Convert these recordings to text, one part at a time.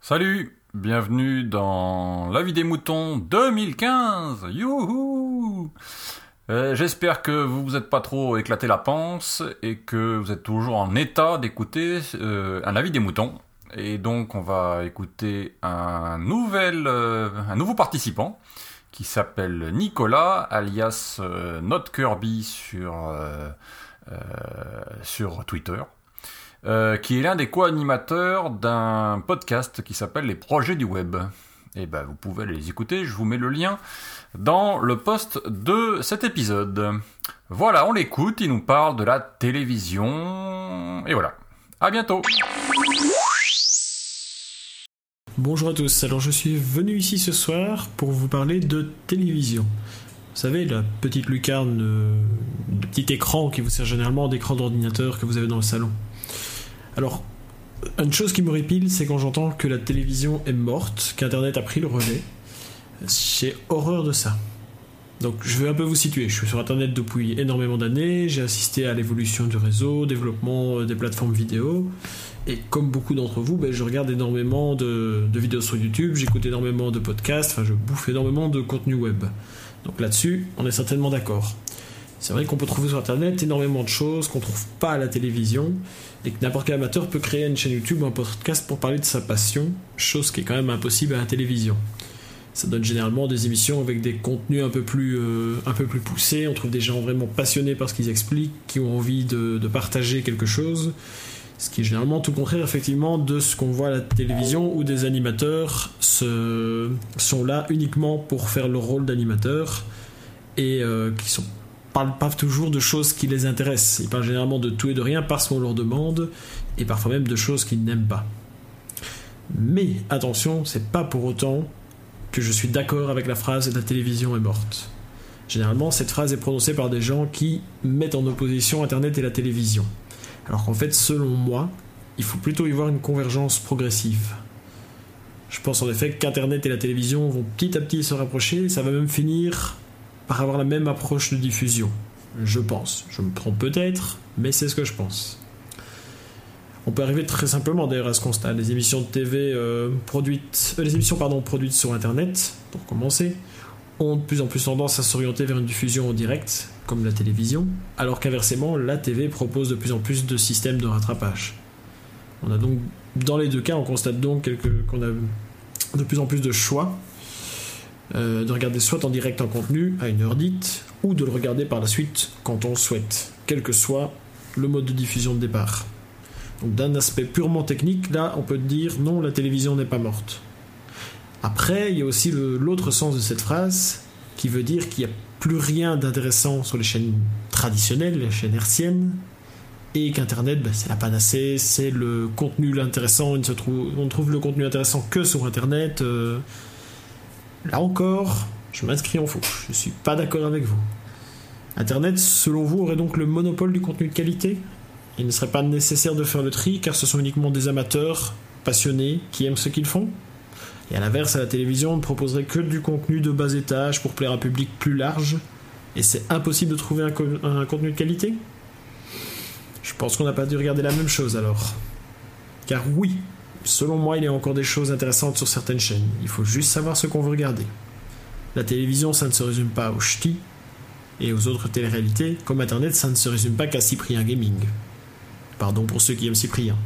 Salut, bienvenue dans La vie des moutons 2015. Youhou Euh, J'espère que vous vous êtes pas trop éclaté la panse et que vous êtes toujours en état d'écouter euh, un avis des moutons. Et donc on va écouter euh, un nouveau participant qui s'appelle Nicolas, alias euh, Not Kirby sur euh, Twitter, qui est l'un des co-animateurs d'un podcast qui s'appelle Les Projets du Web. Et ben vous pouvez les écouter, je vous mets le lien dans le post de cet épisode. Voilà, on l'écoute, il nous parle de la télévision. Et voilà. À bientôt. Bonjour à tous, alors je suis venu ici ce soir pour vous parler de télévision. Vous savez, la petite lucarne, euh, le petit écran qui vous sert généralement d'écran d'ordinateur que vous avez dans le salon. Alors, une chose qui me répile, c'est quand j'entends que la télévision est morte, qu'Internet a pris le relais. J'ai horreur de ça. Donc je vais un peu vous situer. Je suis sur Internet depuis énormément d'années, j'ai assisté à l'évolution du réseau, développement euh, des plateformes vidéo. Et comme beaucoup d'entre vous, ben, je regarde énormément de, vidéos sur YouTube, j'écoute énormément de podcasts, enfin je bouffe énormément de contenu web. Donc là-dessus, on est certainement d'accord. C'est vrai qu'on peut trouver sur Internet énormément de choses qu'on trouve pas à la télévision et que n'importe quel amateur peut créer une chaîne YouTube ou un podcast pour parler de sa passion, chose qui est quand même impossible à la télévision. Ça donne généralement des émissions avec des contenus un peu plus, euh, un peu plus poussés. On trouve des gens vraiment passionnés par ce qu'ils expliquent, qui ont envie de partager quelque chose. Ce qui est généralement tout contraire, effectivement, de ce qu'on voit à la télévision où des animateurs sont là uniquement pour faire leur rôle d'animateur et euh, qui ne parlent pas toujours de choses qui les intéressent. Ils parlent généralement de tout et de rien parce qu'on leur demande et parfois même de choses qu'ils n'aiment pas. Mais attention, c'est pas pour autant que je suis d'accord avec la phrase la télévision est morte. Généralement, cette phrase est prononcée par des gens qui mettent en opposition Internet et la télévision. Alors qu'en fait, selon moi, il faut plutôt y voir une convergence progressive. Je pense en effet qu'Internet et la télévision vont petit à petit se rapprocher, et ça va même finir par avoir la même approche de diffusion. Je pense. Je me trompe peut-être, mais c'est ce que je pense. On peut arriver très simplement d'ailleurs à ce constat. Les émissions de TV euh, produites, euh, les émissions pardon, produites sur Internet, pour commencer, ont de plus en plus tendance à s'orienter vers une diffusion en direct, la télévision, alors qu'inversement, la TV propose de plus en plus de systèmes de rattrapage. On a donc, dans les deux cas, on constate donc qu'on a de plus en plus de choix euh, de regarder soit en direct en contenu à une heure dite, ou de le regarder par la suite quand on souhaite, quel que soit le mode de diffusion de départ. Donc d'un aspect purement technique, là, on peut dire non, la télévision n'est pas morte. Après, il y a aussi l'autre sens de cette phrase, qui veut dire qu'il n'y a plus rien d'intéressant sur les chaînes traditionnelles, les chaînes hertziennes, et qu'Internet, ben, c'est la panacée, c'est le contenu intéressant, on ne trouve le contenu intéressant que sur Internet. euh. Là encore, je m'inscris en faux, je ne suis pas d'accord avec vous. Internet, selon vous, aurait donc le monopole du contenu de qualité? Il ne serait pas nécessaire de faire le tri, car ce sont uniquement des amateurs, passionnés, qui aiment ce qu'ils font? Et à l'inverse, à la télévision, on ne proposerait que du contenu de bas étage pour plaire à un public plus large. Et c'est impossible de trouver un, co- un contenu de qualité? Je pense qu'on n'a pas dû regarder la même chose alors. Car oui, selon moi, il y a encore des choses intéressantes sur certaines chaînes. Il faut juste savoir ce qu'on veut regarder. La télévision, ça ne se résume pas aux ch'tis et aux autres téléréalités. Comme Internet, ça ne se résume pas qu'à Cyprien Gaming. Pardon pour ceux qui aiment Cyprien.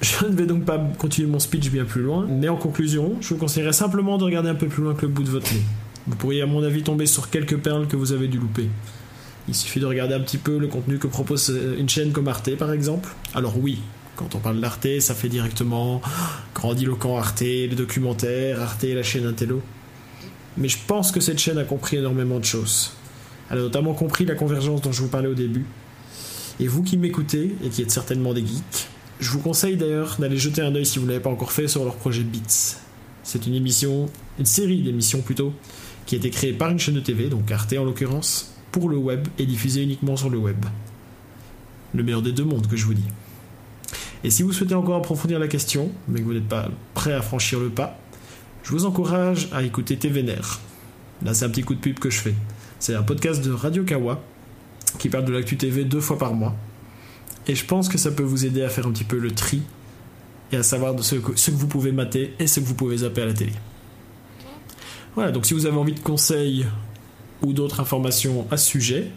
Je ne vais donc pas continuer mon speech bien plus loin, mais en conclusion, je vous conseillerais simplement de regarder un peu plus loin que le bout de votre nez. Vous pourriez à mon avis tomber sur quelques perles que vous avez dû louper. Il suffit de regarder un petit peu le contenu que propose euh, une chaîne comme Arte par exemple. Alors oui, quand on parle d'Arte, ça fait directement grandiloquent Arte, les documentaires, Arte, la chaîne Intello. Mais je pense que cette chaîne a compris énormément de choses. Elle a notamment compris la convergence dont je vous parlais au début. Et vous qui m'écoutez, et qui êtes certainement des geeks, je vous conseille d'ailleurs d'aller jeter un œil si vous ne l'avez pas encore fait sur leur projet Beats. C'est une émission, une série d'émissions plutôt, qui a été créée par une chaîne de TV, donc Arte en l'occurrence, pour le web et diffusée uniquement sur le web. Le meilleur des deux mondes que je vous dis. Et si vous souhaitez encore approfondir la question, mais que vous n'êtes pas prêt à franchir le pas, je vous encourage à écouter TVNR. Là, c'est un petit coup de pub que je fais. C'est un podcast de Radio Kawa qui parle de l'actu TV deux fois par mois. Et je pense que ça peut vous aider à faire un petit peu le tri et à savoir de ce, que, ce que vous pouvez mater et ce que vous pouvez zapper à la télé. Voilà, donc si vous avez envie de conseils ou d'autres informations à ce sujet,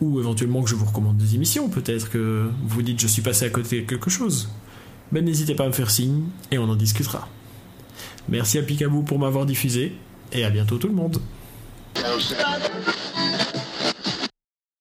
ou éventuellement que je vous recommande des émissions, peut-être que vous dites je suis passé à côté de quelque chose, ben n'hésitez pas à me faire signe et on en discutera. Merci à Picaboo pour m'avoir diffusé et à bientôt tout le monde.